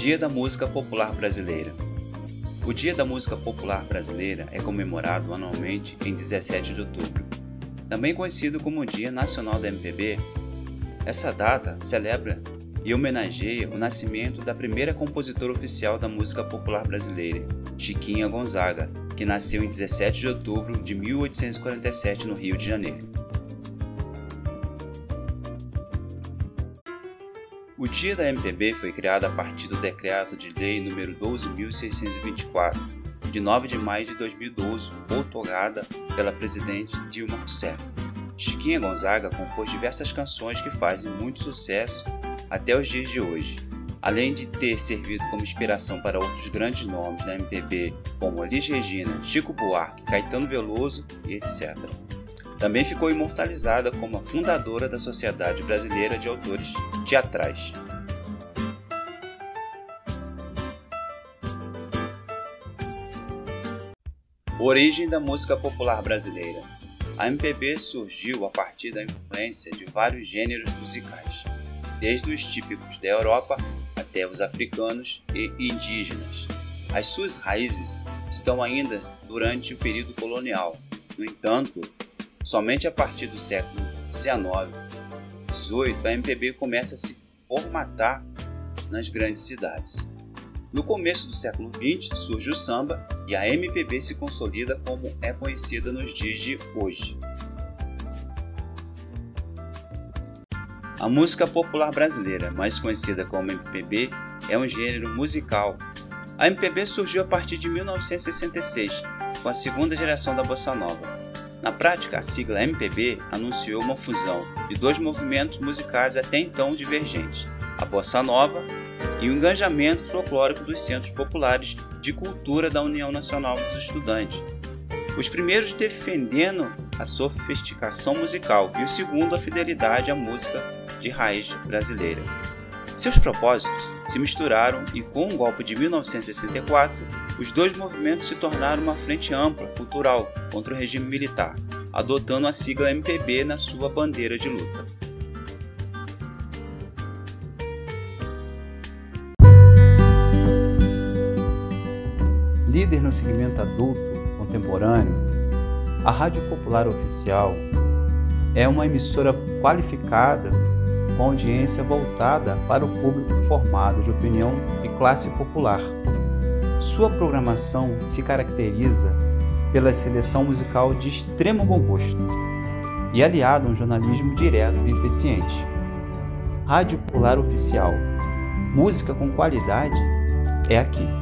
Dia da Música Popular Brasileira. O Dia da Música Popular Brasileira é comemorado anualmente em 17 de outubro. Também conhecido como Dia Nacional da MPB, essa data celebra e homenageia o nascimento da primeira compositora oficial da música popular brasileira, Chiquinha Gonzaga, que nasceu em 17 de outubro de 1847 no Rio de Janeiro. O Dia da MPB foi criado a partir do Decreto de Lei nº 12.624, de 9 de maio de 2012, outorgada pela presidente Dilma Rousseff. Chiquinha Gonzaga compôs diversas canções que fazem muito sucesso até os dias de hoje, além de ter servido como inspiração para outros grandes nomes da MPB, como Elis Regina, Chico Buarque, Caetano Veloso e etc. Também ficou imortalizada como a fundadora da Sociedade Brasileira de Autores Teatrais. Origem da música popular brasileira. A MPB surgiu a partir da influência de vários gêneros musicais, desde os típicos da Europa até os africanos e indígenas. As suas raízes estão ainda durante o período colonial. No entanto, Somente a partir do século XIX, XVIII, a MPB começa a se formatar nas grandes cidades. No começo do século XX surge o samba e a MPB se consolida como é conhecida nos dias de hoje. A música popular brasileira, mais conhecida como MPB, é um gênero musical. A MPB surgiu a partir de 1966, com a segunda geração da bossa nova. Na prática, a sigla MPB anunciou uma fusão de dois movimentos musicais até então divergentes, a bossa nova e o engajamento folclórico dos centros populares de cultura da União Nacional dos Estudantes. Os primeiros defendendo a sofisticação musical e o segundo a fidelidade à música de raiz brasileira. Seus propósitos se misturaram e, com o golpe de 1964, os dois movimentos se tornaram uma frente ampla, cultural, contra o regime militar, adotando a sigla MPB na sua bandeira de luta. Líder no segmento adulto contemporâneo, a Rádio Popular Oficial é uma emissora qualificada com audiência voltada para o público formado de opinião e classe popular. Sua programação se caracteriza pela seleção musical de extremo bom gosto e aliado a um jornalismo direto e eficiente. Rádio Popular Oficial. Música com qualidade é aqui.